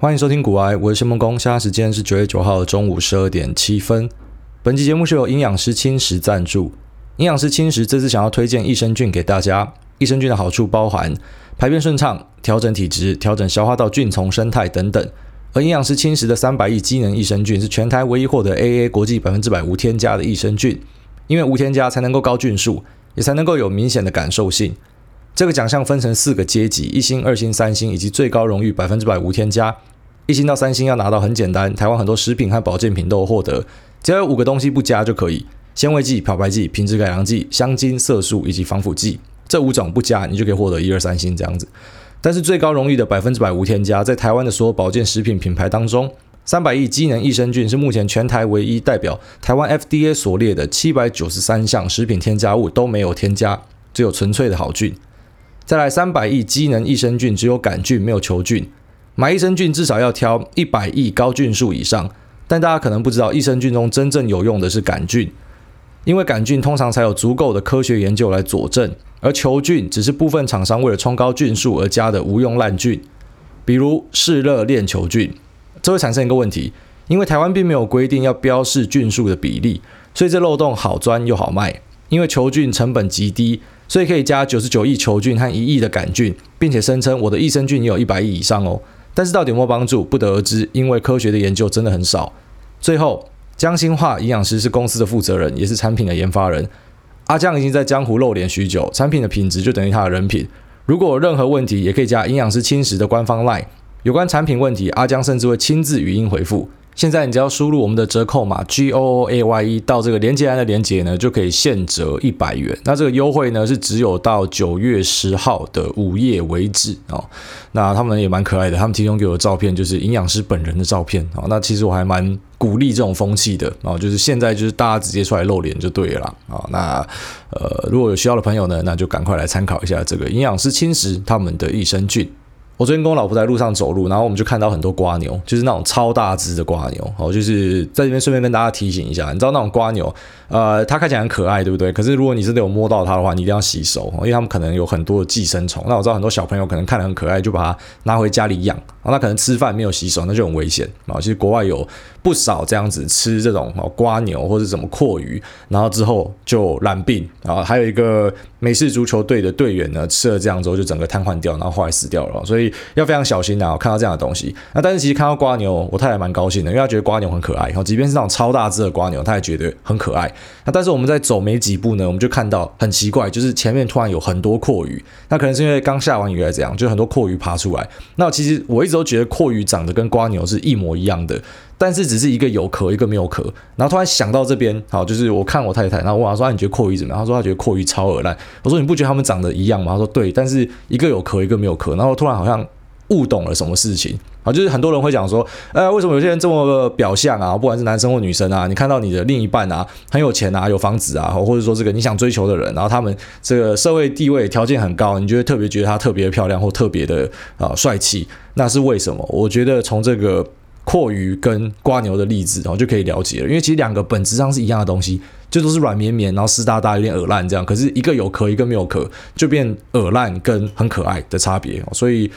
欢迎收听古癌，我是谢孟恭。现在时间是九月九号的中午十二点七分。本期节目是由营养师轻食赞助。营养师轻食这次想要推荐益生菌给大家。益生菌的好处包含排便顺畅、调整体质、调整消化道菌丛生态等等。而营养师轻食的三百亿机能益生菌是全台唯一获得 AA 国际百分之百无添加的益生菌，因为无添加才能够高菌数，也才能够有明显的感受性。这个奖项分成四个阶级：一星、二星、三星，以及最高荣誉百分之百无添加。一星到三星要拿到很简单，台湾很多食品和保健品都有获得，只要有五个东西不加就可以：纤维剂、漂白剂、品质改良剂、香精、色素以及防腐剂。这五种不加，你就可以获得一二三星这样子。但是最高荣誉的百分之百无添加，在台湾的所有保健食品品牌当中，三百亿机能益生菌是目前全台唯一代表台湾 FDA 所列的七百九十三项食品添加物都没有添加，只有纯粹的好菌。再来，三百亿机能益生菌只有杆菌没有球菌。买益生菌至少要挑一百亿高菌数以上，但大家可能不知道，益生菌中真正有用的是杆菌，因为杆菌通常才有足够的科学研究来佐证，而球菌只是部分厂商为了冲高菌数而加的无用烂菌，比如嗜热链球菌，这会产生一个问题，因为台湾并没有规定要标示菌数的比例，所以这漏洞好钻又好卖，因为球菌成本极低，所以可以加九十九亿球菌和一亿的杆菌，并且声称我的益生菌也有一百亿以上哦。但是到底有没有帮助，不得而知，因为科学的研究真的很少。最后，江心化营养师是公司的负责人，也是产品的研发人。阿江已经在江湖露脸许久，产品的品质就等于他的人品。如果有任何问题，也可以加营养师轻食的官方 LINE，有关产品问题，阿江甚至会亲自语音回复。现在你只要输入我们的折扣码 G O O A Y E 到这个连接栏的连接呢，就可以现折一百元。那这个优惠呢是只有到九月十号的午夜为止哦。那他们也蛮可爱的，他们提供给我的照片就是营养师本人的照片哦。那其实我还蛮鼓励这种风气的哦，就是现在就是大家直接出来露脸就对了啊。那呃如果有需要的朋友呢，那就赶快来参考一下这个营养师轻食他们的益生菌。我昨天跟我老婆在路上走路，然后我们就看到很多瓜牛，就是那种超大只的瓜牛。哦，就是在这边顺便跟大家提醒一下，你知道那种瓜牛，呃，它看起来很可爱，对不对？可是如果你真的有摸到它的话，你一定要洗手，因为它们可能有很多的寄生虫。那我知道很多小朋友可能看得很可爱，就把它拿回家里养，那可能吃饭没有洗手，那就很危险啊。其实国外有不少这样子吃这种哦瓜牛或者什么阔鱼，然后之后就染病。啊还有一个美式足球队的队员呢，吃了这样之后就整个瘫痪掉，然后后来死掉了。所以要非常小心啊！看到这样的东西，那但是其实看到瓜牛，我太太蛮高兴的，因为她觉得瓜牛很可爱。然后即便是那种超大只的瓜牛，她也觉得很可爱。那但是我们在走没几步呢，我们就看到很奇怪，就是前面突然有很多蛞蝓。那可能是因为刚下完雨还是怎样，就很多蛞蝓爬出来。那其实我一直都觉得蛞蝓长得跟瓜牛是一模一样的，但是只是一个有壳，一个没有壳。然后突然想到这边，好，就是我看我太太，然后问她说：“你觉得蛞蝓怎么样？”她说：“她觉得蛞蝓超恶烂。”我说：“你不觉得它们长得一样吗？”她说：“对，但是一个有壳，一个没有壳。”然后突然好像。悟懂了什么事情啊？就是很多人会讲说，呃，为什么有些人这么表象啊？不管是男生或女生啊，你看到你的另一半啊，很有钱啊，有房子啊，或者说这个你想追求的人，然后他们这个社会地位条件很高，你就会特别觉得他特别漂亮或特别的啊帅气，那是为什么？我觉得从这个蛞蝓跟瓜牛的例子，然后就可以了解了，因为其实两个本质上是一样的东西，就都是软绵绵，然后湿哒哒，有点耳烂这样。可是一个有壳，一个没有壳，就变耳烂跟很可爱的差别，所以。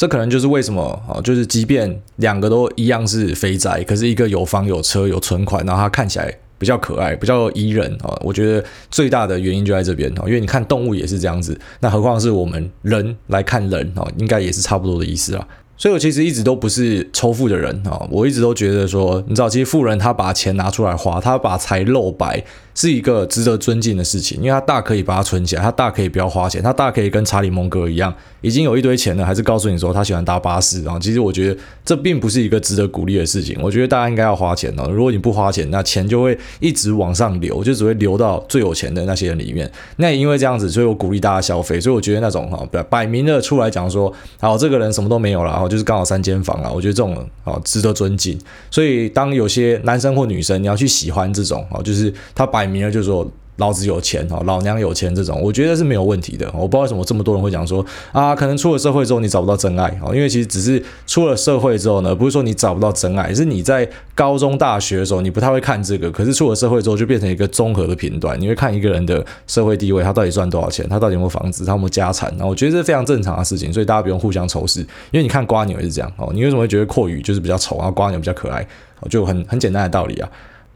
这可能就是为什么啊，就是即便两个都一样是肥宅，可是一个有房有车有存款，然后他看起来比较可爱，比较宜人啊。我觉得最大的原因就在这边啊，因为你看动物也是这样子，那何况是我们人来看人啊，应该也是差不多的意思啊。所以我其实一直都不是仇富的人啊，我一直都觉得说，你知道，其实富人他把钱拿出来花，他把财露白。是一个值得尊敬的事情，因为他大可以把它存起来，他大可以不要花钱，他大可以跟查理蒙格一样，已经有一堆钱了，还是告诉你说他喜欢搭巴士。然后其实我觉得这并不是一个值得鼓励的事情。我觉得大家应该要花钱哦。如果你不花钱，那钱就会一直往上流，就只会流到最有钱的那些人里面。那也因为这样子，所以我鼓励大家消费。所以我觉得那种哈，摆明了出来讲说，好，这个人什么都没有了，然后就是刚好三间房啊。我觉得这种啊值得尊敬。所以当有些男生或女生你要去喜欢这种啊，就是他摆明了就是说。老子有钱哦，老娘有钱这种，我觉得是没有问题的。我不知道为什么这么多人会讲说啊，可能出了社会之后你找不到真爱哦，因为其实只是出了社会之后呢，不是说你找不到真爱，是你在高中、大学的时候你不太会看这个，可是出了社会之后就变成一个综合的评断，你会看一个人的社会地位，他到底赚多少钱，他到底有没有房子，他有没有家产。那我觉得这是非常正常的事情，所以大家不用互相仇视，因为你看瓜牛也是这样哦，你为什么会觉得阔鱼就是比较丑，然后瓜牛比较可爱？就很很简单的道理啊。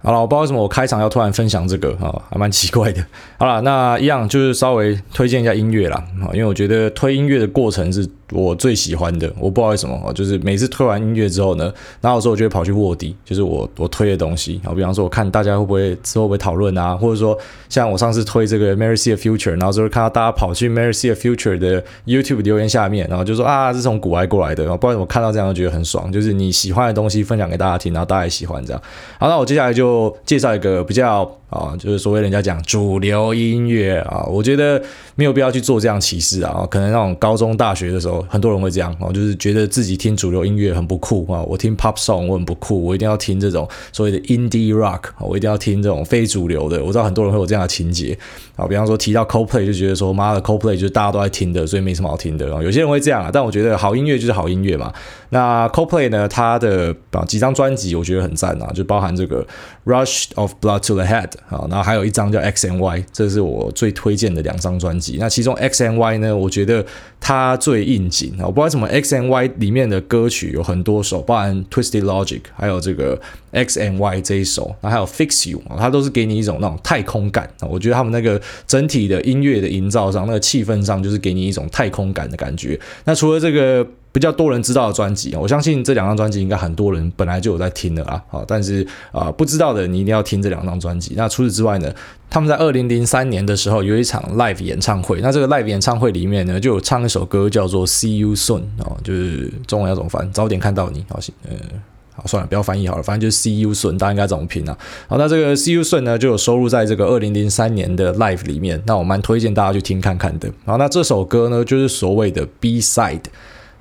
好了，我不知道为什么我开场要突然分享这个啊，还蛮奇怪的。好了，那一样就是稍微推荐一下音乐啦，啊，因为我觉得推音乐的过程是。我最喜欢的，我不知道为什么，就是每次推完音乐之后呢，然后有时候我就会跑去卧底，就是我我推的东西，然后比方说我看大家会不会之后会讨论啊，或者说像我上次推这个 Mary See the Future，然后就会看到大家跑去 Mary See the Future 的 YouTube 留言下面，然后就说啊，是从股癌过来的，然后不然我看到这样就觉得很爽，就是你喜欢的东西分享给大家听，然后大家也喜欢这样。好，那我接下来就介绍一个比较。啊，就是所谓人家讲主流音乐啊，我觉得没有必要去做这样歧视啊。可能那种高中、大学的时候，很多人会这样哦，就是觉得自己听主流音乐很不酷啊。我听 pop song 我很不酷，我一定要听这种所谓的 indie rock，我一定要听这种非主流的。我知道很多人会有这样的情节啊，比方说提到 Coldplay 就觉得说妈的 Coldplay 就是大家都在听的，所以没什么好听的。有些人会这样啊，但我觉得好音乐就是好音乐嘛。那 Coldplay 呢，它的啊几张专辑我觉得很赞啊，就包含这个 Rush of Blood to the Head 啊，然后还有一张。叫 X and Y，这是我最推荐的两张专辑。那其中 X and Y 呢，我觉得它最应景。我不知道为什么 X and Y 里面的歌曲有很多首，包含 Twisted Logic，还有这个 X and Y 这一首，然后还有 Fix You，它都是给你一种那种太空感。我觉得他们那个整体的音乐的营造上，那个气氛上，就是给你一种太空感的感觉。那除了这个。比较多人知道的专辑，我相信这两张专辑应该很多人本来就有在听的啊，好，但是啊不知道的你一定要听这两张专辑。那除此之外呢，他们在二零零三年的时候有一场 live 演唱会，那这个 live 演唱会里面呢就有唱一首歌叫做 See You Soon 哦，就是中文要怎么翻？早点看到你，好，呃，好，算了，不要翻译好了，反正就是 See You Soon，大家应该怎么拼啊？好，那这个 See You Soon 呢就有收录在这个二零零三年的 live 里面，那我蛮推荐大家去听看看的。好，那这首歌呢就是所谓的 B side。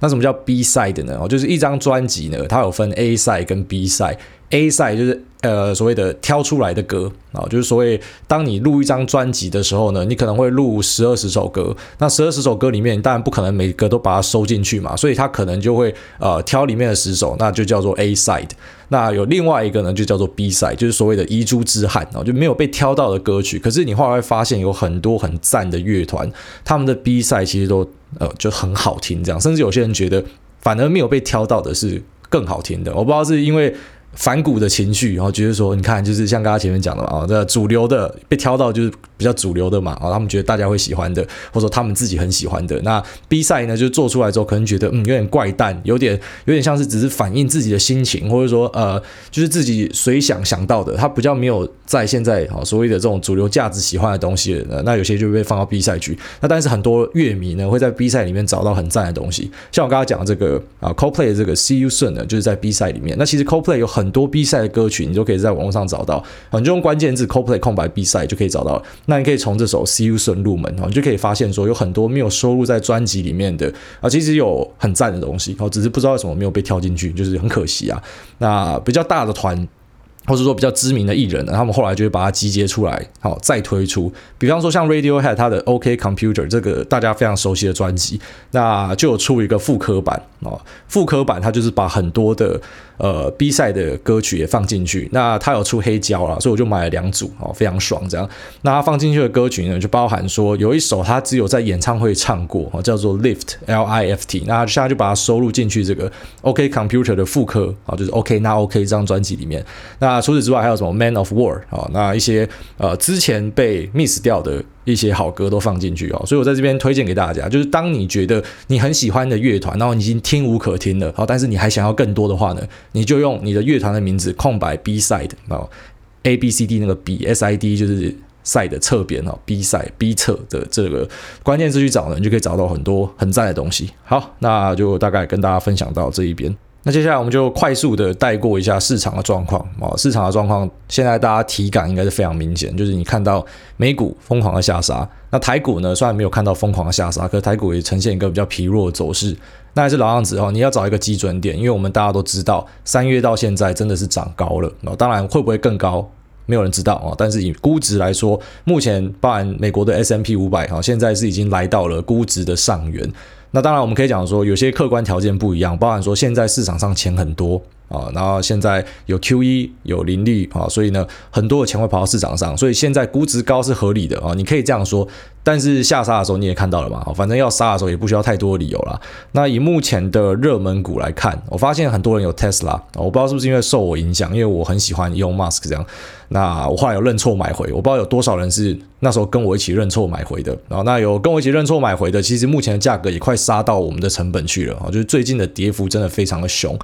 那什么叫 B side 呢？哦，就是一张专辑呢，它有分 A side 跟 B side。A side 就是呃所谓的挑出来的歌啊，就是所谓当你录一张专辑的时候呢，你可能会录十二十首歌。那十二十首歌里面，当然不可能每个都把它收进去嘛，所以它可能就会呃挑里面的十首，那就叫做 A side。那有另外一个呢，就叫做 B side，就是所谓的遗珠之憾啊，就没有被挑到的歌曲。可是你后来会发现，有很多很赞的乐团，他们的 B side 其实都。呃，就很好听，这样，甚至有些人觉得，反而没有被挑到的是更好听的。我不知道是因为。反骨的情绪，然后觉得说，你看，就是像刚刚前面讲的嘛，啊，这主流的被挑到就是比较主流的嘛，啊，他们觉得大家会喜欢的，或者说他们自己很喜欢的。那 B 赛呢，就做出来之后，可能觉得嗯有点怪诞，有点有点像是只是反映自己的心情，或者说呃，就是自己随想想到的，他比较没有在现在啊所谓的这种主流价值喜欢的东西。那有些就被放到 B 赛去。那但是很多乐迷呢会在 B 赛里面找到很赞的东西，像我刚刚讲的这个啊，CoPlay 的这个 See You Soon 呢，就是在 B 赛里面。那其实 CoPlay 有很很多 B 赛的歌曲，你都可以在网络上找到，你就用关键字 CoPlay 空白 B 赛就可以找到。那你可以从这首 See You Soon 入门，你就可以发现说有很多没有收录在专辑里面的啊，其实有很赞的东西，只是不知道为什么没有被挑进去，就是很可惜啊。那比较大的团。或者说比较知名的艺人呢，他们后来就会把它集结出来，好再推出。比方说像 Radiohead 它的 OK Computer 这个大家非常熟悉的专辑，那就有出一个复刻版哦。复刻版它就是把很多的呃 B 赛的歌曲也放进去。那他有出黑胶啦，所以我就买了两组哦，非常爽这样。那他放进去的歌曲呢，就包含说有一首他只有在演唱会唱过哦，叫做 Lift L I F T。那现在就把它收录进去这个 OK Computer 的副科啊，就是 OK 那 OK 这张专辑里面。那除此之外还有什么 Man of War 啊？那一些呃之前被 miss 掉的一些好歌都放进去哦，所以我在这边推荐给大家，就是当你觉得你很喜欢的乐团，然后你已经听无可听了，好，但是你还想要更多的话呢，你就用你的乐团的名字空白 B side 啊，A B C D 那个 B S I D 就是 side 的侧边哦，B side B 侧的这个关键字去找呢，你就可以找到很多很赞的东西。好，那就大概跟大家分享到这一边。那接下来我们就快速的带过一下市场的状况啊，市场的状况现在大家体感应该是非常明显，就是你看到美股疯狂的下杀，那台股呢虽然没有看到疯狂的下杀，可是台股也呈现一个比较疲弱的走势。那还是老样子哦，你要找一个基准点，因为我们大家都知道三月到现在真的是涨高了，那当然会不会更高？没有人知道啊。但是以估值来说，目前包含美国的 S M P 五百哈，现在是已经来到了估值的上缘。那当然，我们可以讲说，有些客观条件不一样，包含说现在市场上钱很多啊，然后现在有 QE 有零利啊，所以呢，很多的钱会跑到市场上，所以现在估值高是合理的啊，你可以这样说。但是下杀的时候你也看到了嘛，反正要杀的时候也不需要太多的理由啦。那以目前的热门股来看，我发现很多人有 Tesla，我不知道是不是因为受我影响，因为我很喜欢 Elon Musk 这样。那我后来有认错买回，我不知道有多少人是那时候跟我一起认错买回的。然后那有跟我一起认错买回的，其实目前的价格也快杀到我们的成本去了啊，就是最近的跌幅真的非常的凶。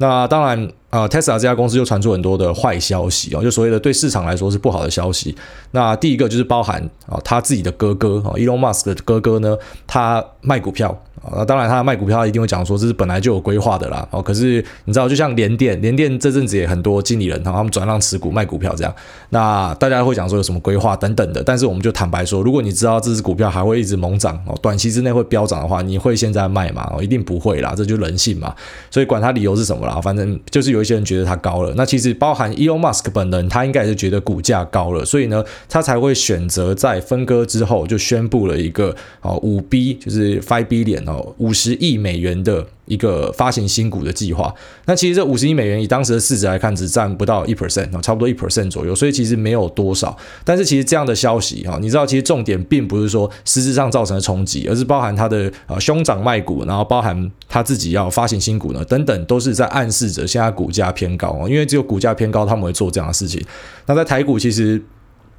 那当然，啊，Tesla 这家公司又传出很多的坏消息哦，就所谓的对市场来说是不好的消息。那第一个就是包含啊，他自己的哥哥啊，Elon Musk 的哥哥呢，他卖股票。啊，当然，他卖股票一定会讲说这是本来就有规划的啦。哦，可是你知道，就像联电，联电这阵子也很多经理人，他们转让持股卖股票这样。那大家会讲说有什么规划等等的，但是我们就坦白说，如果你知道这支股票还会一直猛涨哦，短期之内会飙涨的话，你会现在卖吗？哦，一定不会啦，这就人性嘛。所以管他理由是什么啦，反正就是有一些人觉得它高了。那其实包含 Elon Musk 本人，他应该也是觉得股价高了，所以呢，他才会选择在分割之后就宣布了一个哦五 B，就是 five B 股哦五十亿。美元的一个发行新股的计划，那其实这五十亿美元以当时的市值来看，只占不到一 percent，差不多一 percent 左右，所以其实没有多少。但是其实这样的消息哈，你知道，其实重点并不是说实质上造成的冲击，而是包含他的呃兄长卖股，然后包含他自己要发行新股呢，等等，都是在暗示着现在股价偏高，因为只有股价偏高，他们会做这样的事情。那在台股其实。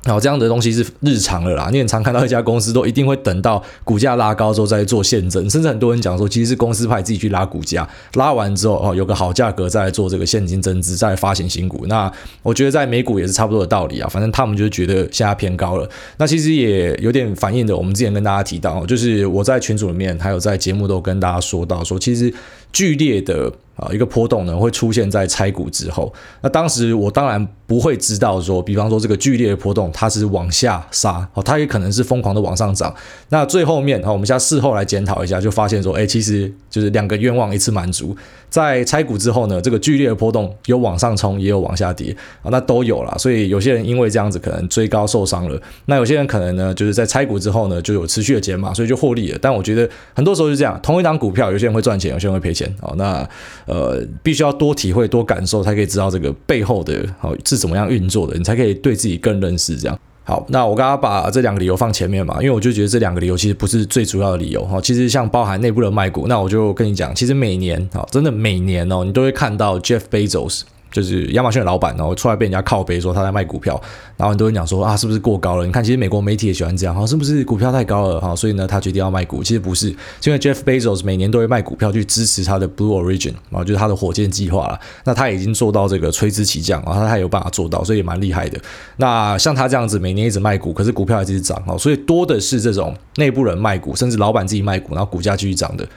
然后这样的东西是日常了啦，你很常看到一家公司都一定会等到股价拉高之后再做现增，甚至很多人讲说，其实是公司派自己去拉股价，拉完之后哦有个好价格再做这个现金增资，再来发行新股。那我觉得在美股也是差不多的道理啊，反正他们就是觉得现在偏高了。那其实也有点反映的，我们之前跟大家提到，就是我在群组里面还有在节目都跟大家说到说，其实剧烈的。啊，一个波动呢会出现在拆股之后。那当时我当然不会知道说，比方说这个剧烈的波动它是往下杀，哦，它也可能是疯狂的往上涨。那最后面，我们现在事后来检讨一下，就发现说，哎，其实就是两个愿望一次满足。在拆股之后呢，这个剧烈的波动有往上冲，也有往下跌啊，那都有啦。所以有些人因为这样子可能追高受伤了，那有些人可能呢就是在拆股之后呢就有持续的减码，所以就获利了。但我觉得很多时候是这样，同一档股票，有些人会赚钱，有些人会赔钱哦。那呃，必须要多体会、多感受，才可以知道这个背后的哦是怎么样运作的，你才可以对自己更认识这样。好，那我刚刚把这两个理由放前面嘛，因为我就觉得这两个理由其实不是最主要的理由哈。其实像包含内部的卖股，那我就跟你讲，其实每年啊，真的每年哦，你都会看到 Jeff Bezos。就是亚马逊的老板，然后出来被人家靠背说他在卖股票，然后很多人讲说啊，是不是过高了？你看，其实美国媒体也喜欢这样，哈，是不是股票太高了？哈，所以呢，他决定要卖股。其实不是，因为 Jeff Bezos 每年都会卖股票去支持他的 Blue Origin，然后就是他的火箭计划了。那他已经做到这个垂直起降，然后他还有办法做到，所以也蛮厉害的。那像他这样子，每年一直卖股，可是股票还是涨，哦，所以多的是这种内部人卖股，甚至老板自己卖股，然后股价继续涨的。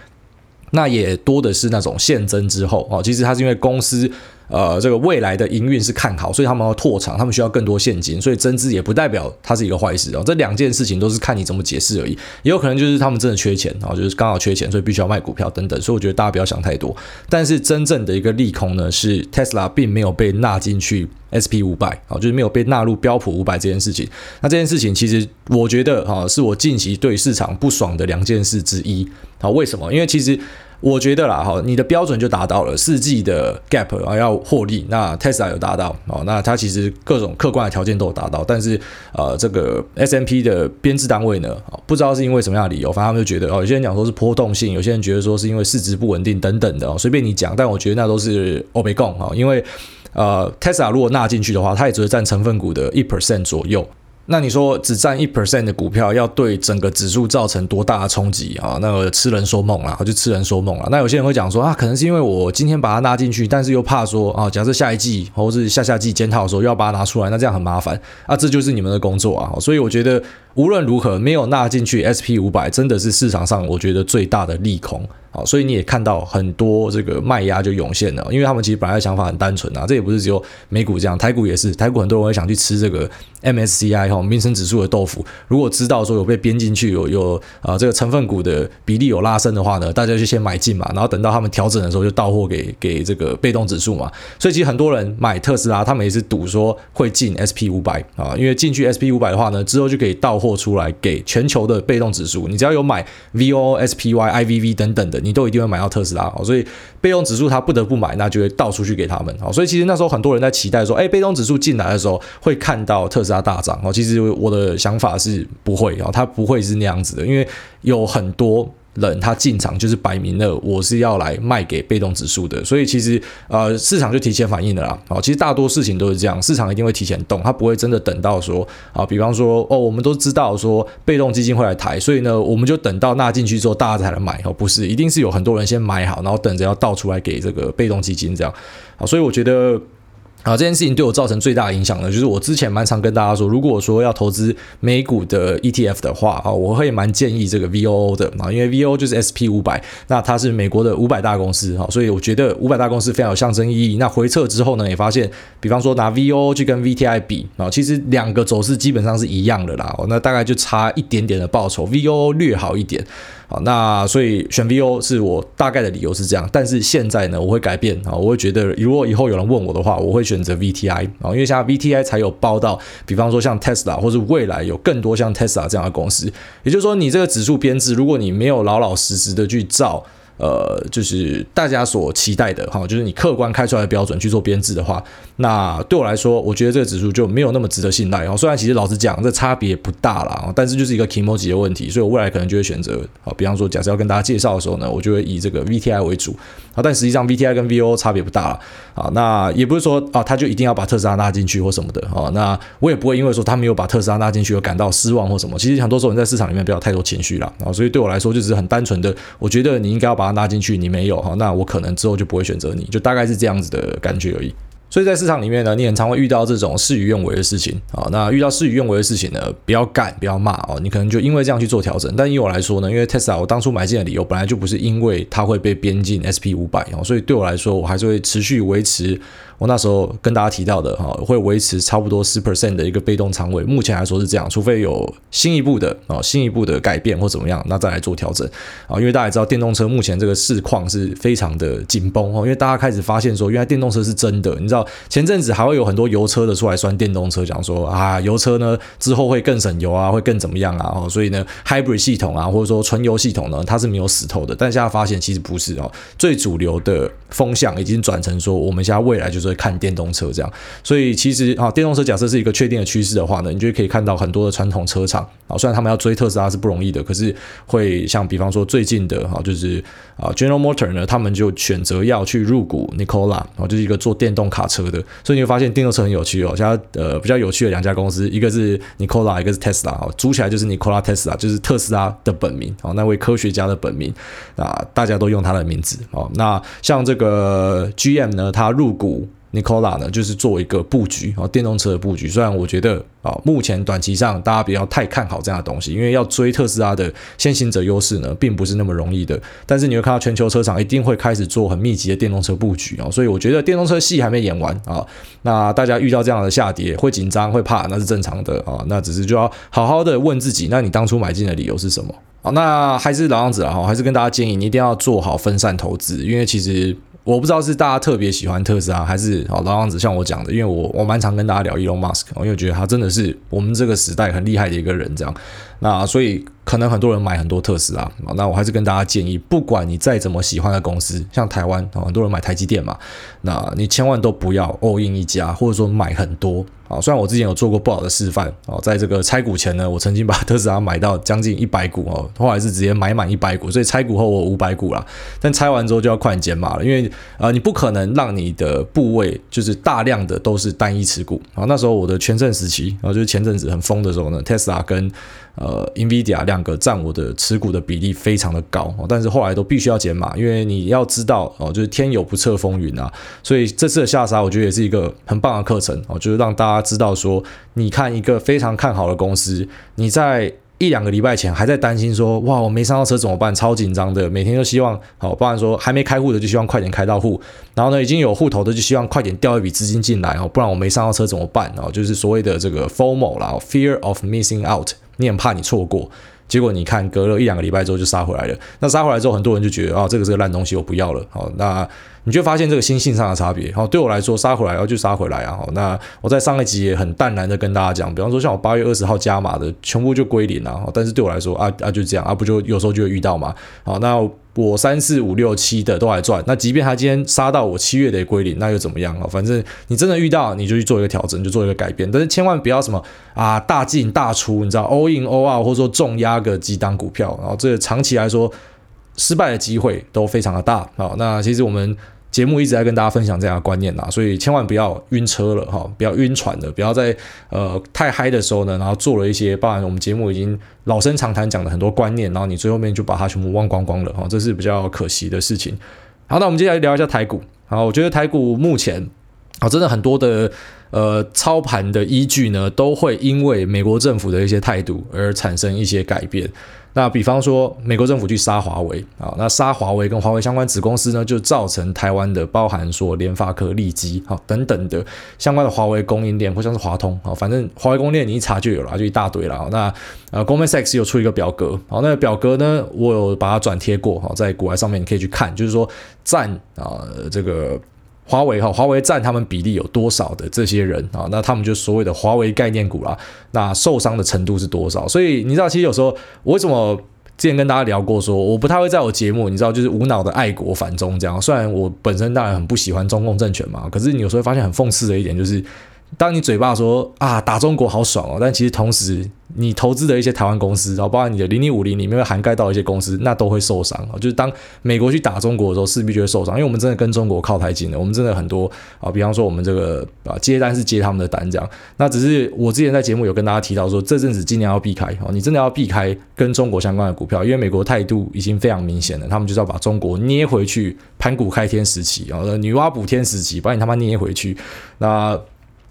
那也多的是那种现增之后，哦，其实他是因为公司。呃，这个未来的营运是看好，所以他们要拓厂，他们需要更多现金，所以增资也不代表它是一个坏事哦。这两件事情都是看你怎么解释而已，也有可能就是他们真的缺钱啊，哦，就是刚好缺钱，所以必须要卖股票等等。所以我觉得大家不要想太多。但是真正的一个利空呢，是 Tesla 并没有被纳进去 SP 五百啊，就是没有被纳入标普五百这件事情。那这件事情其实我觉得哈，是我近期对市场不爽的两件事之一。好，为什么？因为其实。我觉得啦，哈，你的标准就达到了四季的 gap 啊，要获利。那 Tesla 有达到哦，那它其实各种客观的条件都有达到，但是呃，这个 S M P 的编制单位呢，不知道是因为什么样的理由，反正他们就觉得哦，有些人讲说是波动性，有些人觉得说是因为市值不稳定等等的哦，随便你讲，但我觉得那都是欧北共啊，因为呃，Tesla 如果纳进去的话，它也只会占成分股的一 percent 左右。那你说只占一 percent 的股票，要对整个指数造成多大的冲击啊？那个痴人说梦啦，就痴人说梦了。那有些人会讲说啊，可能是因为我今天把它拉进去，但是又怕说啊，假设下一季或是下下季检讨的时候又要把它拿出来，那这样很麻烦啊。这就是你们的工作啊。所以我觉得无论如何没有纳进去 SP 五百，真的是市场上我觉得最大的利空。好，所以你也看到很多这个卖压就涌现了，因为他们其实本来想法很单纯啊，这也不是只有美股这样，台股也是，台股很多人会想去吃这个 MSCI 哈，民生指数的豆腐。如果知道说有被编进去，有有啊这个成分股的比例有拉升的话呢，大家就先买进嘛，然后等到他们调整的时候就到货给给这个被动指数嘛。所以其实很多人买特斯拉，他们也是赌说会进 SP 五百啊，因为进去 SP 五百的话呢，之后就可以到货出来给全球的被动指数。你只要有买 VOSPY、IVV 等等的。你都一定会买到特斯拉哦，所以被动指数它不得不买，那就会倒出去给他们哦。所以其实那时候很多人在期待说，哎，被动指数进来的时候会看到特斯拉大涨哦。其实我的想法是不会哦，它不会是那样子的，因为有很多。人他进场就是摆明了，我是要来卖给被动指数的，所以其实呃市场就提前反应了啦。好，其实大多事情都是这样，市场一定会提前动，它不会真的等到说啊，比方说哦，我们都知道说被动基金会来抬，所以呢我们就等到纳进去之后大家才来买哦，不是，一定是有很多人先买好，然后等着要倒出来给这个被动基金这样。好，所以我觉得。啊，这件事情对我造成最大影响呢，就是我之前蛮常跟大家说，如果说要投资美股的 ETF 的话，啊，我会蛮建议这个 VOO 的啊，因为 VOO 就是 SP 五百，那它是美国的五百大公司，哈，所以我觉得五百大公司非常有象征意义。那回撤之后呢，也发现，比方说拿 VOO 去跟 VTI 比啊，其实两个走势基本上是一样的啦，那大概就差一点点的报酬，VOO 略好一点。好，那所以选 VO 是我大概的理由是这样，但是现在呢，我会改变啊，我会觉得如果以后有人问我的话，我会选选择 VTI 啊，因为现在 VTI 才有报到，比方说像 Tesla 或是未来有更多像 Tesla 这样的公司，也就是说，你这个指数编制，如果你没有老老实实的去照。呃，就是大家所期待的哈，就是你客观开出来的标准去做编制的话，那对我来说，我觉得这个指数就没有那么值得信赖。虽然其实老实讲，这差别不大啦，但是就是一个 kimochi 的问题，所以我未来可能就会选择啊，比方说，假设要跟大家介绍的时候呢，我就会以这个 VTI 为主啊，但实际上 VTI 跟 VO 差别不大了啊，那也不是说啊，他就一定要把特斯拉拉进去或什么的啊，那我也不会因为说他没有把特斯拉拉进去而感到失望或什么。其实很多时候你在市场里面不要太多情绪了啊，所以对我来说就只是很单纯的，我觉得你应该要把。它拉进去，你没有哈，那我可能之后就不会选择你，就大概是这样子的感觉而已。所以在市场里面呢，你很常会遇到这种事与愿违的事情啊。那遇到事与愿违的事情呢，不要干，不要骂哦。你可能就因为这样去做调整。但以我来说呢，因为 Tesla 我当初买进的理由本来就不是因为它会被编进 SP 五百哦，所以对我来说，我还是会持续维持。我那时候跟大家提到的哈，会维持差不多十 percent 的一个被动仓位，目前来说是这样，除非有新一步的啊，新一步的改变或怎么样，那再来做调整啊。因为大家也知道电动车目前这个市况是非常的紧绷哦，因为大家开始发现说，原来电动车是真的。你知道前阵子还会有很多油车的出来酸电动车，讲说啊，油车呢之后会更省油啊，会更怎么样啊？哦，所以呢，hybrid 系统啊，或者说纯油系统呢，它是没有死透的。但现在发现其实不是哦，最主流的风向已经转成说，我们现在未来就是。看电动车这样，所以其实啊，电动车假设是一个确定的趋势的话呢，你就可以看到很多的传统车厂啊，虽然他们要追特斯拉是不容易的，可是会像比方说最近的哈，就是啊，General Motor 呢，他们就选择要去入股 Nikola 啊，就是一个做电动卡车的，所以你会发现电动车很有趣哦。像呃比较有趣的两家公司，一个是 Nikola，一个是 Tesla 啊，组起来就是 Nikola Tesla，就是特斯拉的本名啊，那位科学家的本名啊，大家都用他的名字啊。那像这个呃 GM 呢，他入股。Nikola 呢，就是做一个布局啊，电动车的布局。虽然我觉得啊，目前短期上大家不要太看好这样的东西，因为要追特斯拉的先行者优势呢，并不是那么容易的。但是你会看到全球车厂一定会开始做很密集的电动车布局啊，所以我觉得电动车戏还没演完啊。那大家遇到这样的下跌会紧张会怕，那是正常的啊。那只是就要好好的问自己，那你当初买进的理由是什么？好，那还是老样子啊，还是跟大家建议你一定要做好分散投资，因为其实。我不知道是大家特别喜欢特斯拉，还是好老样子像我讲的，因为我我蛮常跟大家聊 Elon Musk，因为我觉得他真的是我们这个时代很厉害的一个人，这样。那所以可能很多人买很多特斯拉，那我还是跟大家建议，不管你再怎么喜欢的公司，像台湾啊很多人买台积电嘛，那你千万都不要 all in 一家，或者说买很多。啊，虽然我之前有做过不好的示范啊，在这个拆股前呢，我曾经把特斯拉买到将近一百股哦，后来是直接买满一百股，所以拆股后我五百股啦。但拆完之后就要快点减码了，因为啊，你不可能让你的部位就是大量的都是单一持股啊。那时候我的全盛时期，然后就是前阵子很疯的时候呢，特斯拉跟呃，NVIDIA 两个占我的持股的比例非常的高，但是后来都必须要减码，因为你要知道哦，就是天有不测风云啊，所以这次的下杀我觉得也是一个很棒的课程哦，就是让大家知道说，你看一个非常看好的公司，你在。一两个礼拜前还在担心说，哇，我没上到车怎么办？超紧张的，每天都希望，好，不然说还没开户的就希望快点开到户，然后呢，已经有户头的就希望快点调一笔资金进来哦，不然我没上到车怎么办？哦，就是所谓的这个 FOMO 啦，Fear of Missing Out，你很怕你错过。结果你看，隔了一两个礼拜之后就杀回来了。那杀回来之后，很多人就觉得啊，这个是个烂东西，我不要了。好，那你就发现这个心性上的差别。好，对我来说，杀回来然后就杀回来啊。好，那我在上一集也很淡然的跟大家讲，比方说像我八月二十号加码的，全部就归零了。好，但是对我来说啊啊就这样啊，不就有时候就会遇到嘛。好，那。我三四五六七的都还赚，那即便他今天杀到我七月的归零，那又怎么样啊？反正你真的遇到，你就去做一个调整，就做一个改变。但是千万不要什么啊大进大出，你知道 all in all out，或者说重压个几档股票，然后这个长期来说失败的机会都非常的大。啊，那其实我们。节目一直在跟大家分享这样的观念呐，所以千万不要晕车了哈，不要晕船的，不要在呃太嗨的时候呢，然后做了一些，包含我们节目已经老生常谈讲的很多观念，然后你最后面就把它全部忘光光了哈，这是比较可惜的事情。好，那我们接下来聊一下台股。啊，我觉得台股目前啊，真的很多的呃操盘的依据呢，都会因为美国政府的一些态度而产生一些改变。那比方说，美国政府去杀华为啊，那杀华为跟华为相关子公司呢，就造成台湾的包含说联发科、力积啊等等的相关的华为供应链，或像是华通啊，反正华为供应链你一查就有了，就一大堆了。那呃，Goldman Sachs 有出一个表格，好，那个表格呢，我有把它转贴过，好，在国外上面你可以去看，就是说占啊这个。华为哈，华为占他们比例有多少的这些人啊？那他们就所谓的华为概念股啦。那受伤的程度是多少？所以你知道，其实有时候我为什么之前跟大家聊过，说我不太会在我节目，你知道，就是无脑的爱国反中这样。虽然我本身当然很不喜欢中共政权嘛，可是你有时候会发现很讽刺的一点就是，当你嘴巴说啊打中国好爽哦，但其实同时。你投资的一些台湾公司，然后包括你的零零五零里面会涵盖到一些公司，那都会受伤啊。就是当美国去打中国的时候，势必就会受伤，因为我们真的跟中国靠太近了。我们真的很多啊，比方说我们这个啊接单是接他们的单这样。那只是我之前在节目有跟大家提到说，这阵子尽量要避开哦，你真的要避开跟中国相关的股票，因为美国态度已经非常明显了，他们就是要把中国捏回去盘古开天时期啊，女娲补天时期，把你他妈捏回去。那。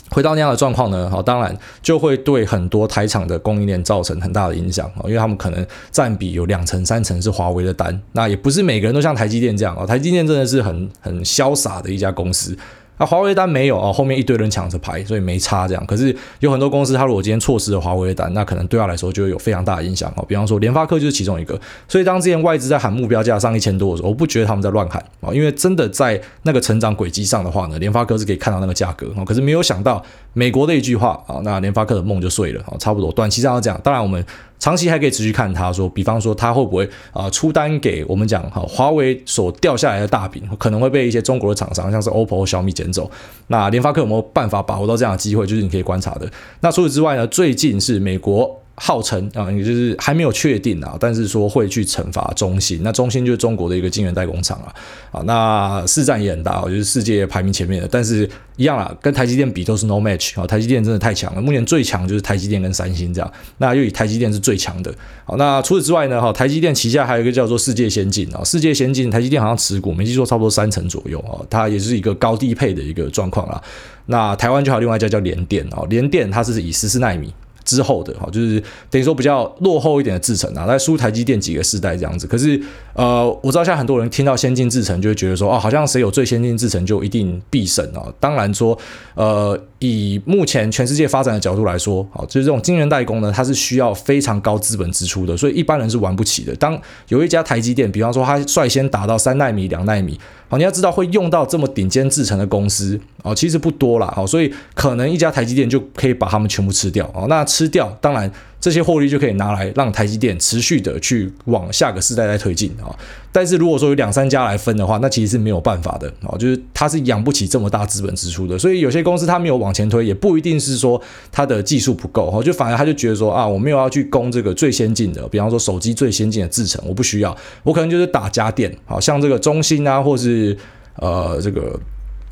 回到那样的状况呢，好，当然就会对很多台厂的供应链造成很大的影响，因为他们可能占比有两成、三成是华为的单，那也不是每个人都像台积电这样啊，台积电真的是很很潇洒的一家公司。那华为单没有啊，后面一堆人抢着排，所以没差这样。可是有很多公司，他如果今天错失了华为的单，那可能对他来说就会有非常大的影响啊。比方说联发科就是其中一个。所以当之前外资在喊目标价上一千多的时候，我不觉得他们在乱喊啊，因为真的在那个成长轨迹上的话呢，联发科是可以看到那个价格啊。可是没有想到美国的一句话啊，那联发科的梦就碎了啊，差不多。短期上要讲，当然我们。长期还可以持续看它，说，比方说它会不会啊出单给我们讲哈，华为所掉下来的大饼可能会被一些中国的厂商，像是 OPPO 小米捡走。那联发科有没有办法把握到这样的机会？就是你可以观察的。那除此之外呢，最近是美国。号称啊，也就是还没有确定啊，但是说会去惩罚中芯，那中芯就是中国的一个晶圆代工厂啊，啊，那市占也很大，就是世界排名前面的，但是一样啦，跟台积电比都是 no match 啊，台积电真的太强了，目前最强就是台积电跟三星这样，那又以台积电是最强的，好，那除此之外呢，哈，台积电旗下还有一个叫做世界先进啊，世界先进台积电好像持股没记错差不多三成左右啊，它也是一个高低配的一个状况啦，那台湾就好另外一家叫联电啊，联电它是以十四纳米。之后的哈，就是等于说比较落后一点的制程啊，来输台积电几个世代这样子。可是呃，我知道现在很多人听到先进制程就会觉得说，哦，好像谁有最先进制程就一定必胜啊。当然说，呃，以目前全世界发展的角度来说，啊，就是这种晶圆代工呢，它是需要非常高资本支出的，所以一般人是玩不起的。当有一家台积电，比方说它率先达到三奈米、两奈米。好，你要知道会用到这么顶尖制程的公司哦，其实不多啦。好，所以可能一家台积电就可以把他们全部吃掉哦。那吃掉，当然这些获利就可以拿来让台积电持续的去往下个世代再推进啊。但是如果说有两三家来分的话，那其实是没有办法的啊，就是它是养不起这么大资本支出的。所以有些公司它没有往前推，也不一定是说它的技术不够哈，就反而他就觉得说啊，我没有要去攻这个最先进的，比方说手机最先进的制程，我不需要，我可能就是打家电，好像这个中兴啊，或是。呃，这个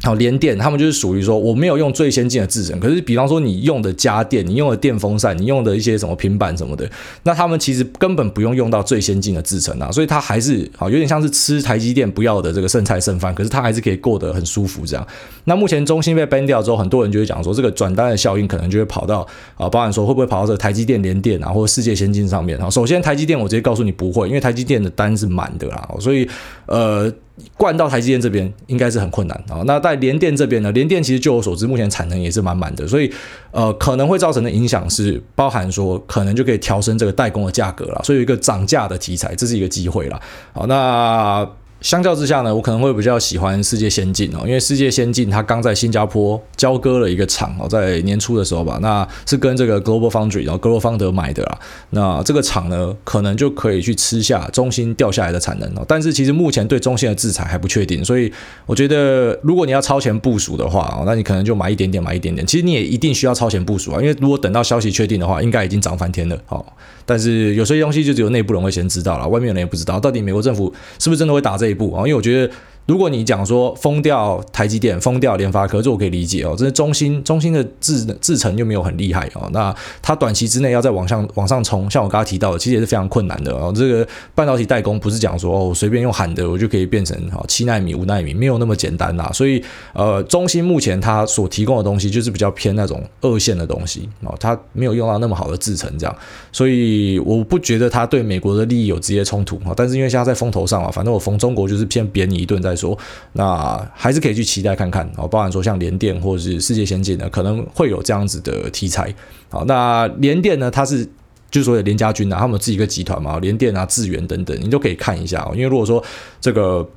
好，联电他们就是属于说，我没有用最先进的制程，可是比方说你用的家电，你用的电风扇，你用的一些什么平板什么的，那他们其实根本不用用到最先进的制程啊，所以它还是好有点像是吃台积电不要的这个剩菜剩饭，可是它还是可以过得很舒服这样。那目前中芯被 ban 掉之后，很多人就会讲说，这个转单的效应可能就会跑到啊，包含说会不会跑到这个台积电、联电啊，或者世界先进上面啊？首先台积电我直接告诉你不会，因为台积电的单是满的啦，所以呃。灌到台积电这边应该是很困难啊。那在联电这边呢？联电其实据我所知，目前产能也是满满的，所以呃，可能会造成的影响是包含说，可能就可以调升这个代工的价格了，所以有一个涨价的题材，这是一个机会了。好，那。相较之下呢，我可能会比较喜欢世界先进哦，因为世界先进它刚在新加坡交割了一个厂哦，在年初的时候吧，那是跟这个 Global Foundry 然后 Global Foundry 买的啦。那这个厂呢，可能就可以去吃下中芯掉下来的产能哦。但是其实目前对中芯的制裁还不确定，所以我觉得如果你要超前部署的话哦，那你可能就买一点点，买一点点。其实你也一定需要超前部署啊，因为如果等到消息确定的话，应该已经涨翻天了哦。但是有些东西就只有内部人会先知道了，外面人也不知道到底美国政府是不是真的会打这一步啊？因为我觉得。如果你讲说封掉台积电、封掉联发科，这我可以理解哦。这是中芯，中芯的制制程又没有很厉害哦。那它短期之内要再往上往上冲，像我刚刚提到的，其实也是非常困难的哦。这个半导体代工不是讲说哦，随便用喊的我就可以变成哦七纳米、五纳米，没有那么简单啦。所以呃，中芯目前它所提供的东西就是比较偏那种二线的东西哦，它没有用到那么好的制程这样，所以我不觉得它对美国的利益有直接冲突啊。但是因为现在在风头上啊，反正我封中国就是偏扁你一顿在说，那还是可以去期待看看哦，包含说像联电或者是世界先进的，可能会有这样子的题材。好，那联电呢，它是就是说的联家军啊，他们自己一个集团嘛，联电啊、智源等等，你都可以看一下。因为如果说这个。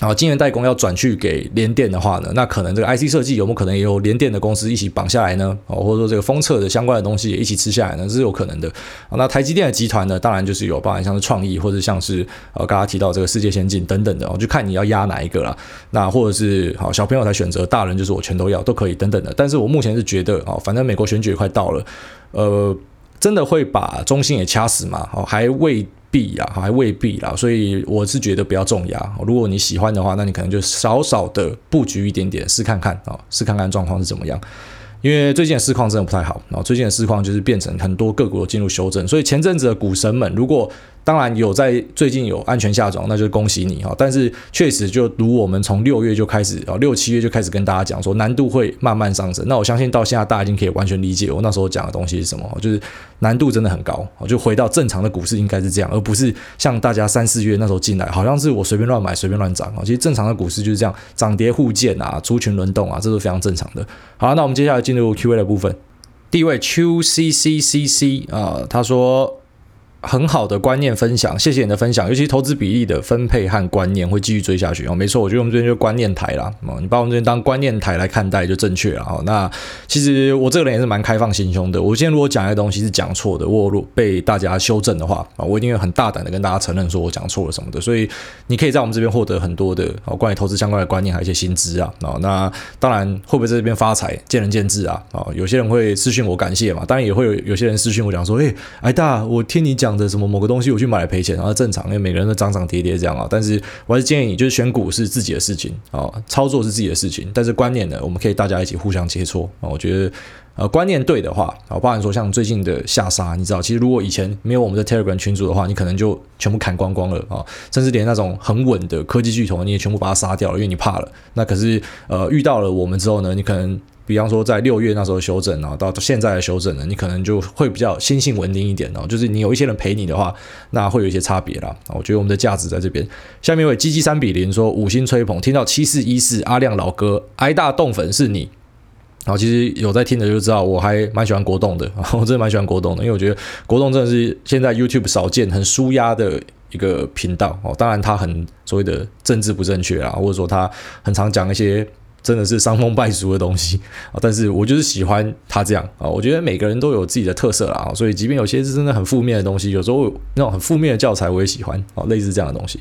然后晶圆代工要转去给联电的话呢，那可能这个 IC 设计有没有可能也有联电的公司一起绑下来呢？哦，或者说这个封测的相关的东西也一起吃下来呢，这是有可能的。那台积电的集团呢，当然就是有包含像是创意或者像是呃刚刚提到这个世界先进等等的，哦就看你要压哪一个啦。那或者是好小朋友才选择，大人就是我全都要都可以等等的。但是我目前是觉得哦，反正美国选举也快到了，呃，真的会把中芯也掐死吗？哦，还未。必呀，还未必啦，所以我是觉得不要重压。如果你喜欢的话，那你可能就少少的布局一点点，试看看啊，试看看状况是怎么样。因为最近的市况真的不太好，然后最近的市况就是变成很多个股进入修正，所以前阵子的股神们如果。当然有在最近有安全下庄，那就恭喜你哈。但是确实就如我们从六月就开始啊，六七月就开始跟大家讲说难度会慢慢上升。那我相信到现在大家已经可以完全理解我那时候讲的东西是什么，就是难度真的很高。就回到正常的股市应该是这样，而不是像大家三四月那时候进来，好像是我随便乱买随便乱涨啊。其实正常的股市就是这样，涨跌互见啊，族群轮动啊，这是非常正常的。好，那我们接下来进入 Q&A 的部分。第一位 Q C C C C 啊，他说。很好的观念分享，谢谢你的分享，尤其投资比例的分配和观念会继续追下去哦。没错，我觉得我们这边就观念台啦，哦，你把我们这边当观念台来看待就正确了哦。那其实我这个人也是蛮开放心胸的，我今天如果讲一个东西是讲错的，我如果被大家修正的话啊，我一定会很大胆的跟大家承认说我讲错了什么的。所以你可以在我们这边获得很多的哦关于投资相关的观念还有一些新知啊。哦，那当然会不会在这边发财，见仁见智啊。哦，有些人会私讯我感谢嘛，当然也会有有些人私讯我讲说，哎，哎大，我听你讲。讲的什么某个东西我去买来赔钱，然后正常，因为每个人都涨涨跌跌这样啊。但是我还是建议你，就是选股是自己的事情啊，操作是自己的事情。但是观念呢，我们可以大家一起互相切磋啊。我觉得呃观念对的话啊，包含说像最近的下杀，你知道，其实如果以前没有我们的 Telegram 群组的话，你可能就全部砍光光了啊，甚至连那种很稳的科技巨头你也全部把它杀掉了，因为你怕了。那可是呃遇到了我们之后呢，你可能。比方说，在六月那时候修正啊，到现在的修正呢，你可能就会比较心性稳定一点哦。就是你有一些人陪你的话，那会有一些差别啦。我觉得我们的价值在这边。下面一位鸡鸡三比零说五星吹捧，听到七四一四阿亮老哥挨大动粉是你。然后其实有在听的就知道，我还蛮喜欢国栋的，我真的蛮喜欢国栋的，因为我觉得国栋真的是现在 YouTube 少见很舒压的一个频道哦。当然他很所谓的政治不正确啊，或者说他很常讲一些。真的是伤风败俗的东西啊！但是我就是喜欢他这样啊！我觉得每个人都有自己的特色啦，所以即便有些是真的很负面的东西，有时候那种很负面的教材我也喜欢啊，类似这样的东西。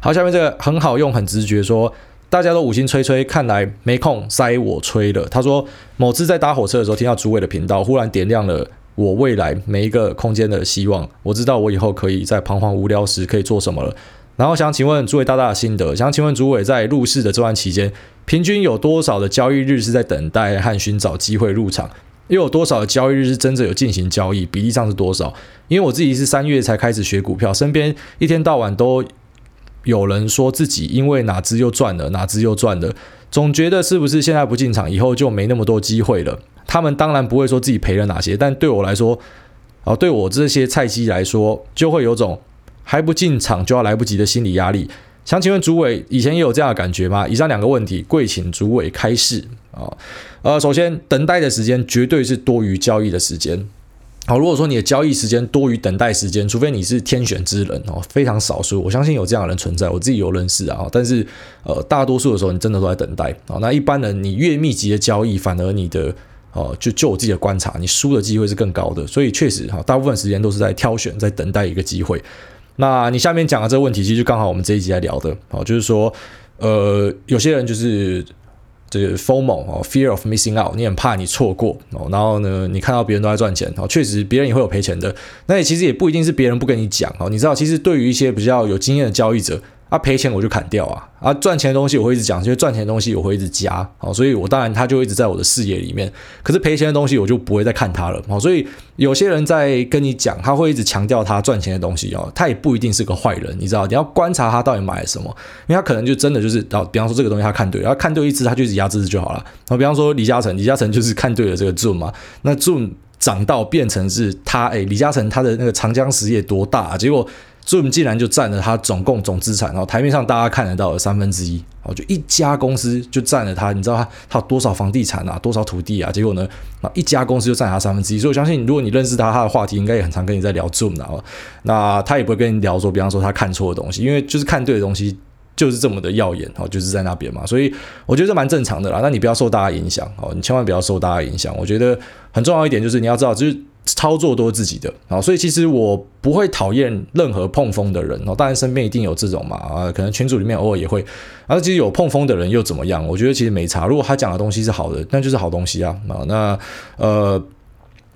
好，下面这个很好用，很直觉说，大家都五星吹吹，看来没空塞我吹了。他说，某次在搭火车的时候听到主委的频道，忽然点亮了我未来每一个空间的希望。我知道我以后可以在彷徨无聊时可以做什么了。然后想请问诸位大大的心得，想请问诸位在入市的这段期间，平均有多少的交易日是在等待和寻找机会入场？又有多少的交易日是真正有进行交易？比例上是多少？因为我自己是三月才开始学股票，身边一天到晚都有人说自己因为哪支又赚了，哪支又赚了，总觉得是不是现在不进场，以后就没那么多机会了？他们当然不会说自己赔了哪些，但对我来说，啊，对我这些菜鸡来说，就会有种还不进场就要来不及的心理压力。想请问主委，以前也有这样的感觉吗？以上两个问题，跪请主委开示啊。呃，首先，等待的时间绝对是多于交易的时间。好，如果说你的交易时间多于等待时间，除非你是天选之人哦，非常少数，我相信有这样的人存在，我自己有认识啊。但是，呃，大多数的时候，你真的都在等待啊。那一般人，你越密集的交易，反而你的哦，就就我自己的观察，你输的机会是更高的。所以，确实哈，大部分时间都是在挑选，在等待一个机会。那你下面讲的这个问题，其实就刚好我们这一集在聊的哦，就是说，呃，有些人就是。这个 FOMO 哦，Fear of Missing Out，你很怕你错过哦，然后呢，你看到别人都在赚钱哦，确实别人也会有赔钱的，那也其实也不一定是别人不跟你讲哦，你知道，其实对于一些比较有经验的交易者。啊，赔钱我就砍掉啊！啊，赚钱的东西我会一直讲，因为赚钱的东西我会一直加，好，所以我当然他就一直在我的视野里面。可是赔钱的东西我就不会再看他了，好，所以有些人在跟你讲，他会一直强调他赚钱的东西哦，他也不一定是个坏人，你知道？你要观察他到底买了什么，因为他可能就真的就是，啊，比方说这个东西他看对，然后看对一只他就一直压这只就好了。然后比方说李嘉诚，李嘉诚就是看对了这个 Zoom 嘛，那 Zoom 涨到变成是他，哎，李嘉诚他的那个长江实业多大啊？结果。Zoom 竟然就占了它总共总资产，然后台面上大家看得到的三分之一，哦，就一家公司就占了它，你知道它它有多少房地产啊，多少土地啊？结果呢，啊，一家公司就占了它三分之一，所以我相信，如果你认识他，他的话题应该也很常跟你在聊 Zoom 的哦。那他也不会跟你聊说，比方说他看错的东西，因为就是看对的东西就是这么的耀眼哦，就是在那边嘛，所以我觉得这蛮正常的啦。那你不要受大家影响哦，你千万不要受大家影响。我觉得很重要一点就是你要知道，就是。操作都是自己的啊，所以其实我不会讨厌任何碰风的人哦。当然身边一定有这种嘛啊，可能群组里面偶尔也会。而其实有碰风的人又怎么样？我觉得其实没差。如果他讲的东西是好的，那就是好东西啊啊。那呃。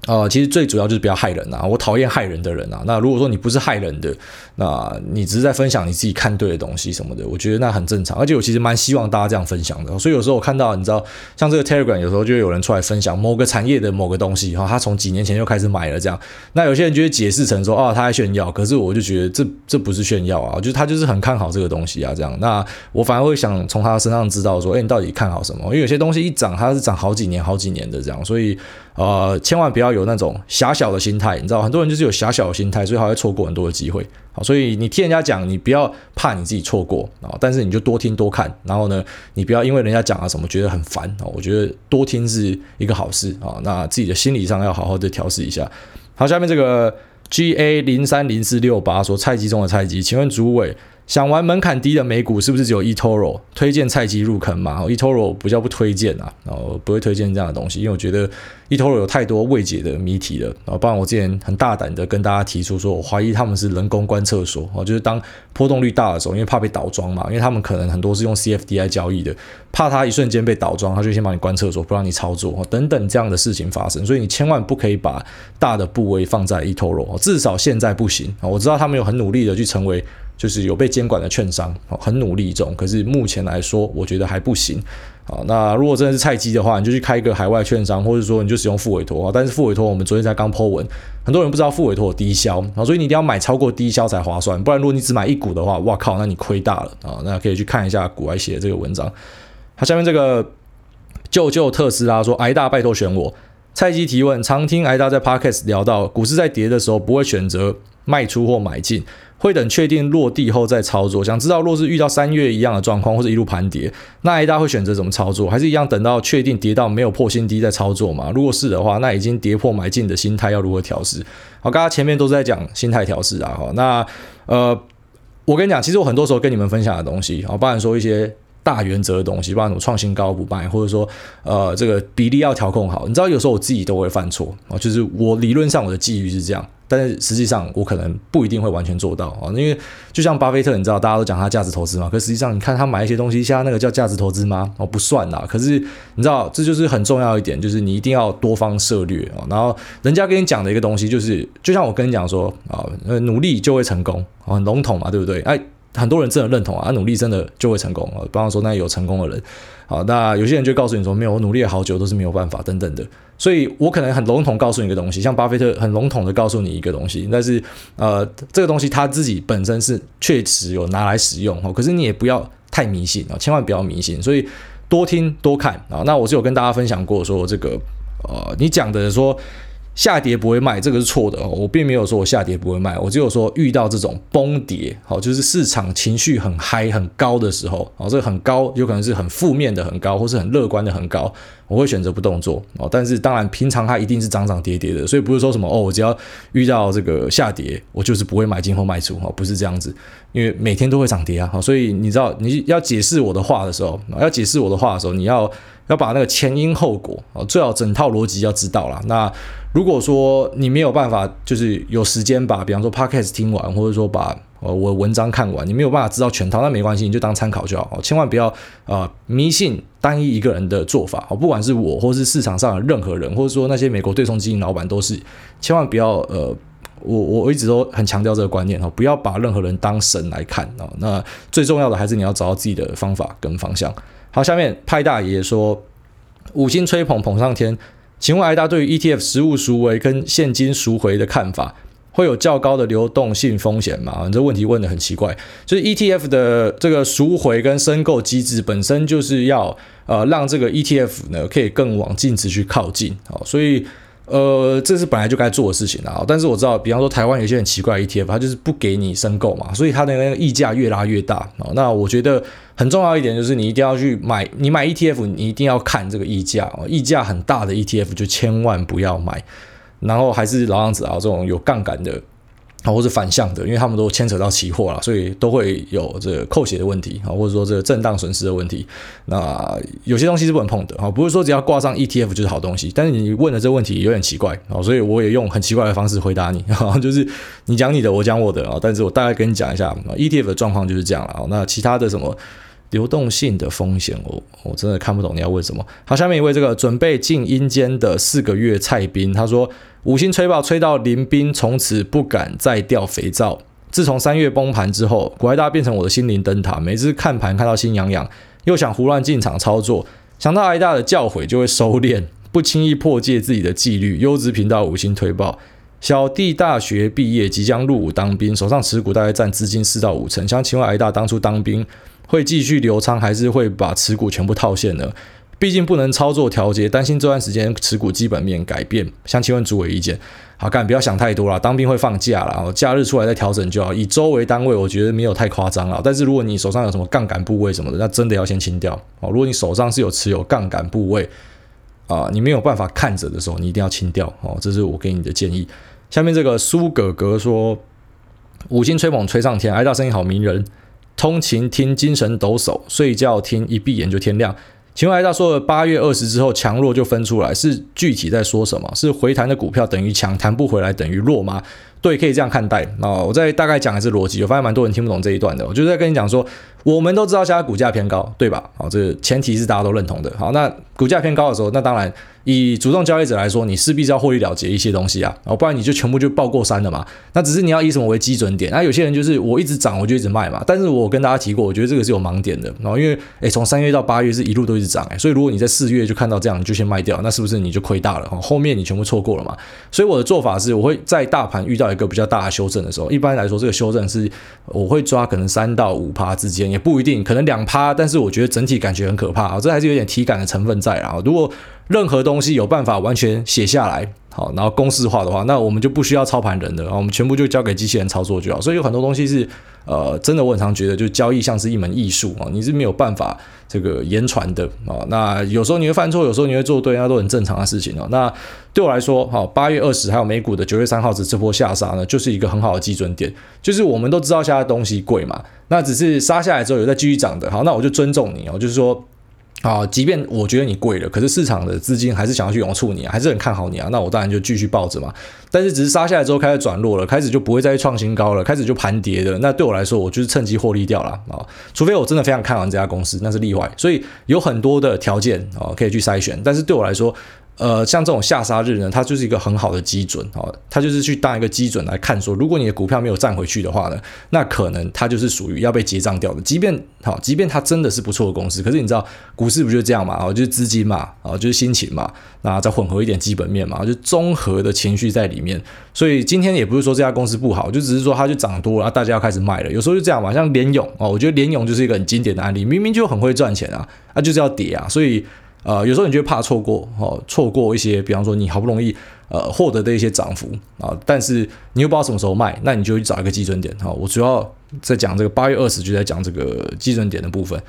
呃，其实最主要就是不要害人呐、我讨厌害人的人呐、那如果说你不是害人的，那你只是在分享你自己看对的东西什么的，我觉得那很正常。而且我其实蛮希望大家这样分享的。所以有时候我看到，你知道，像这个 Telegram，有时候就有人出来分享某个产业的某个东西，哈，他从几年前就开始买了这样。那有些人就会解释成说，哦，他在炫耀。可是我就觉得这这不是炫耀啊，就是他就是很看好这个东西啊，这样。那我反而会想从他身上知道说，哎，你到底看好什么？因为有些东西一涨，它是涨好几年、好几年的这样，所以。呃，千万不要有那种狭小的心态，你知道，很多人就是有狭小的心态，所以他会错过很多的机会。好，所以你听人家讲，你不要怕你自己错过啊，但是你就多听多看，然后呢，你不要因为人家讲了什么觉得很烦啊。我觉得多听是一个好事啊，那自己的心理上要好好的调试一下。好，下面这个 G A 零三零四六八说菜鸡中的菜鸡，请问主委。想玩门槛低的美股，是不是只有 eToro 推荐菜鸡入坑嘛？eToro 比较不推荐啊，然后不会推荐这样的东西，因为我觉得 eToro 有太多未解的谜题了。然后，不然我之前很大胆的跟大家提出说，我怀疑他们是人工关厕所哦，就是当波动率大的时候，因为怕被倒装嘛，因为他们可能很多是用 CFDI 交易的，怕它一瞬间被倒装，他就先把你关厕所，不让你操作等等这样的事情发生，所以你千万不可以把大的部位放在 eToro，至少现在不行啊。我知道他们有很努力的去成为。就是有被监管的券商，很努力中，可是目前来说，我觉得还不行。好，那如果真的是菜鸡的话，你就去开一个海外券商，或者说你就使用副委托啊。但是副委托，我们昨天才刚 po 文，很多人不知道副委托有低消啊，所以你一定要买超过低销才划算，不然如果你只买一股的话，哇靠，那你亏大了啊。那可以去看一下股外写的这个文章。好，下面这个救救特斯拉说，挨大拜托选我。菜鸡提问：常听挨大在 Podcast 聊到，股市在跌的时候不会选择卖出或买进。会等确定落地后再操作。想知道若是遇到三月一样的状况，或者一路盘跌，那挨大会选择怎么操作？还是一样等到确定跌到没有破新低再操作吗？如果是的话，那已经跌破买进的心态要如何调试？好，刚刚前面都是在讲心态调试啊。好，那呃，我跟你讲，其实我很多时候跟你们分享的东西，啊，包含说一些大原则的东西，包含什么创新高不卖，或者说呃这个比例要调控好。你知道，有时候我自己都会犯错啊，就是我理论上我的纪律是这样。但是实际上，我可能不一定会完全做到啊，因为就像巴菲特，你知道，大家都讲他价值投资嘛，可实际上，你看他买一些东西，像那个叫价值投资吗？哦，不算啦。可是你知道，这就是很重要一点，就是你一定要多方涉猎啊。然后人家跟你讲的一个东西，就是就像我跟你讲说啊，努力就会成功啊，很笼统嘛，对不对？哎。很多人真的认同啊，努力真的就会成功啊。比方说那有成功的人，好，那有些人就告诉你说没有，我努力了好久都是没有办法等等的。所以我可能很笼统告诉你一个东西，像巴菲特很笼统的告诉你一个东西，但是呃，这个东西他自己本身是确实有拿来使用哦。可是你也不要太迷信啊，千万不要迷信。所以多听多看啊。那我是有跟大家分享过说这个呃，你讲的说。下跌不会卖，这个是错的。我并没有说我下跌不会卖，我只有说遇到这种崩跌，好，就是市场情绪很嗨很高的时候，哦，这个很高有可能是很负面的很高，或是很乐观的很高，我会选择不动作哦。但是当然，平常它一定是涨涨跌跌的，所以不是说什么哦，我只要遇到这个下跌，我就是不会买进或卖出哦，不是这样子，因为每天都会涨跌啊。所以你知道你要解释我的话的时候，要解释我的话的时候，你要要把那个前因后果啊，最好整套逻辑要知道啦。那。如果说你没有办法，就是有时间把，比方说 podcast 听完，或者说把呃我文章看完，你没有办法知道全套，那没关系，你就当参考就好。千万不要啊、呃、迷信单一一个人的做法，不管是我，或是市场上的任何人，或者说那些美国对冲基金老板都是，千万不要呃，我我一直都很强调这个观念哦，不要把任何人当神来看啊。那最重要的还是你要找到自己的方法跟方向。好，下面派大爷说五星吹捧捧上天。请问艾达对于 ETF 实物赎回跟现金赎回的看法，会有较高的流动性风险吗？这问题问得很奇怪。就是 ETF 的这个赎回跟申购机制本身就是要呃让这个 ETF 呢可以更往净值去靠近，好，所以。呃，这是本来就该做的事情啊。但是我知道，比方说台湾有些很奇怪的 ETF，它就是不给你申购嘛，所以它的那个溢价越拉越大啊。那我觉得很重要一点就是，你一定要去买，你买 ETF，你一定要看这个溢价哦，溢价很大的 ETF 就千万不要买。然后还是老样子啊，这种有杠杆的。啊，或是反向的，因为他们都牵扯到期货了，所以都会有这个扣血的问题啊，或者说这个震荡损失的问题。那有些东西是不能碰的啊，不是说只要挂上 ETF 就是好东西。但是你问的这个问题有点奇怪啊，所以我也用很奇怪的方式回答你啊，就是你讲你的，我讲我的啊，但是我大概跟你讲一下 ETF 的状况就是这样了啊。那其他的什么流动性的风险，我我真的看不懂你要问什么。好，下面一位这个准备进阴间的四个月菜兵，他说。五星吹爆，吹到林斌从此不敢再掉肥皂。自从三月崩盘之后，股海大变成我的心灵灯塔。每次看盘看到心痒痒，又想胡乱进场操作，想到挨大的教诲就会收敛，不轻易破戒自己的纪律。优质频道五星推爆，小弟大学毕业即将入伍当兵，手上持股大概占资金四到五成。想请问挨大，当初当兵会继续留仓，还是会把持股全部套现呢？毕竟不能操作调节，担心这段时间持股基本面改变，想请问主委意见。好，干不要想太多了，当兵会放假了，假日出来再调整就好。以周为单位，我觉得没有太夸张了。但是如果你手上有什么杠杆部位什么的，那真的要先清掉哦。如果你手上是有持有杠杆部位啊，你没有办法看着的时候，你一定要清掉哦。这是我给你的建议。下面这个苏哥哥说，五星吹捧吹上天，挨大声音好迷人，通勤听精神抖擞，睡觉听一闭眼就天亮。请问，艾大说的八月二十之后强弱就分出来，是具体在说什么？是回弹的股票等于强，弹不回来等于弱吗？对，可以这样看待。那我再大概讲一次逻辑，我发现蛮多人听不懂这一段的。我就是在跟你讲说，我们都知道现在股价偏高，对吧？好，这个前提是大家都认同的。好，那股价偏高的时候，那当然。以主动交易者来说，你势必是要获利了结一些东西啊，哦，不然你就全部就抱过山了嘛。那只是你要以什么为基准点？那有些人就是我一直涨，我就一直卖嘛。但是我跟大家提过，我觉得这个是有盲点的。然后因为，诶，从三月到八月是一路都一直涨，诶，所以如果你在四月就看到这样，你就先卖掉，那是不是你就亏大了？后面你全部错过了嘛。所以我的做法是，我会在大盘遇到一个比较大的修正的时候，一般来说这个修正是我会抓可能三到五趴之间，也不一定，可能两趴，但是我觉得整体感觉很可怕啊，这还是有点体感的成分在啊。如果任何东西有办法完全写下来，好，然后公式化的话，那我们就不需要操盘人的，我们全部就交给机器人操作就好。所以有很多东西是，呃，真的我很常觉得，就交易像是一门艺术啊，你是没有办法这个言传的啊。那有时候你会犯错，有时候你会做对，那都很正常的事情哦。那对我来说，好，八月二十还有美股的九月三号这这波下杀呢，就是一个很好的基准点，就是我们都知道现在东西贵嘛，那只是杀下来之后有在继续涨的，好，那我就尊重你哦，就是说。啊，即便我觉得你贵了，可是市场的资金还是想要去拥簇你啊，还是很看好你啊，那我当然就继续抱着嘛。但是只是杀下来之后开始转弱了，开始就不会再创新高了，开始就盘跌的，那对我来说，我就是趁机获利掉了啊。除非我真的非常看好这家公司，那是例外。所以有很多的条件啊可以去筛选，但是对我来说。呃，像这种下杀日呢，它就是一个很好的基准啊，它就是去当一个基准来看说，如果你的股票没有站回去的话呢，那可能它就是属于要被结账掉的。即便好，即便它真的是不错的公司，可是你知道股市不就这样嘛？哦，就是资金嘛，啊，就是心情嘛，那再混合一点基本面嘛，就综合的情绪在里面。所以今天也不是说这家公司不好，就只是说它就涨多了，大家要开始卖了。有时候就这样嘛，像联咏哦，我觉得联咏就是一个很经典的案例，明明就很会赚钱啊，啊就是要跌啊，所以。呃，有时候你就会怕错过哦，错过一些，比方说你好不容易呃获得的一些涨幅啊，但是你又不知道什么时候卖，那你就去找一个基准点哈。我主要在讲这个八月二十，就在讲这个基准点的部分。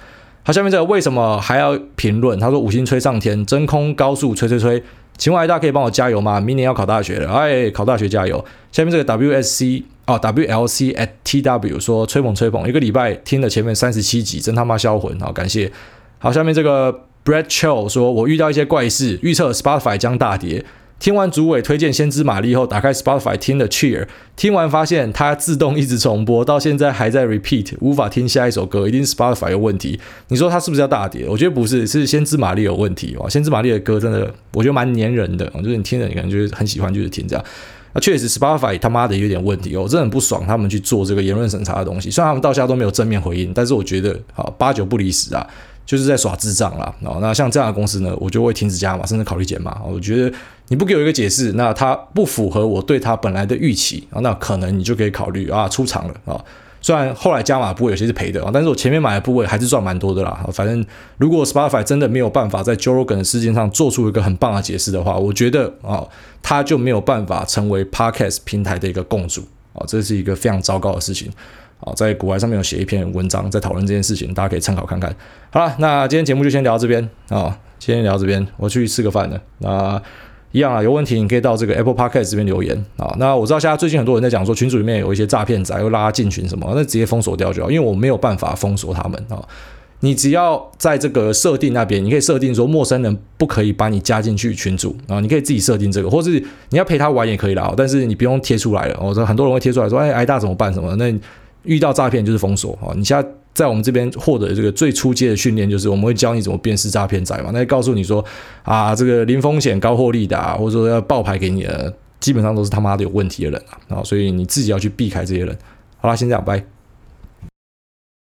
好，下面这个为什么还要评论？他说五星吹上天，真空高速吹吹吹，请问大家可以帮我加油吗？明年要考大学了，哎，考大学加油。下面这个 WSC 啊 WLC at TW 说吹捧吹捧，一个礼拜听了前面三十七集，真他妈销魂，好感谢。好，下面这个。Brad Chill 说：“我遇到一些怪事，预测 Spotify 将大跌。听完主委推荐《先知玛丽》后，打开 Spotify 听了 Cheer，听完发现它自动一直重播，到现在还在 Repeat，无法听下一首歌，一定是 Spotify 有问题。你说它是不是要大跌？我觉得不是，是《先知玛丽》有问题哇！《先知玛丽》的歌真的，我觉得蛮黏人的，就是你听着，你可能就是很喜欢，就是听这样。那确实 Spotify 他妈的有点问题哦，我真的很不爽他们去做这个言论审查的东西。虽然他们到现在都没有正面回应，但是我觉得啊，八九不离十啊。”就是在耍智障啦，哦，那像这样的公司呢，我就会停止加码，甚至考虑减码。我觉得你不给我一个解释，那它不符合我对它本来的预期啊，那可能你就可以考虑啊出场了啊。虽然后来加码部位有些是赔的啊，但是我前面买的部位还是赚蛮多的啦。反正如果 Spotify 真的没有办法在 Joe Rogan 的事件上做出一个很棒的解释的话，我觉得啊，它就没有办法成为 Podcast 平台的一个共主啊，这是一个非常糟糕的事情。啊，在股海上面有写一篇文章，在讨论这件事情，大家可以参考看看。好了，那今天节目就先聊到这边啊，先聊到这边，我去吃个饭了。那一样啊，有问题你可以到这个 Apple Podcast 这边留言啊。那我知道现在最近很多人在讲说群组里面有一些诈骗仔，又拉进群什么，那直接封锁掉就好，因为我没有办法封锁他们啊。你只要在这个设定那边，你可以设定说陌生人不可以把你加进去群组啊，你可以自己设定这个，或是你要陪他玩也可以啦，但是你不用贴出来了。我说很多人会贴出来说，哎，挨大怎么办什么那。遇到诈骗就是封锁啊！你现在在我们这边获得这个最初阶的训练，就是我们会教你怎么辨识诈骗仔嘛。那告诉你说啊，这个零风险高获利的，啊，或者说要爆牌给你的，基本上都是他妈的有问题的人啊！所以你自己要去避开这些人。好啦，先这样，拜。